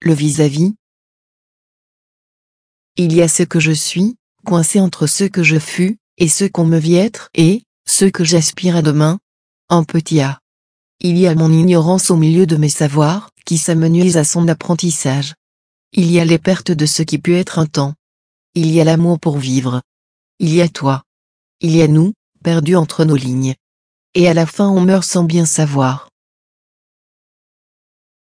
le vis-à-vis. Il y a ce que je suis, coincé entre ce que je fus, et ce qu'on me vit être, et, ce que j'aspire à demain. En petit a. Il y a mon ignorance au milieu de mes savoirs, qui s'amenuise à son apprentissage. Il y a les pertes de ce qui put être un temps. Il y a l'amour pour vivre. Il y a toi. Il y a nous, perdus entre nos lignes. Et à la fin on meurt sans bien savoir.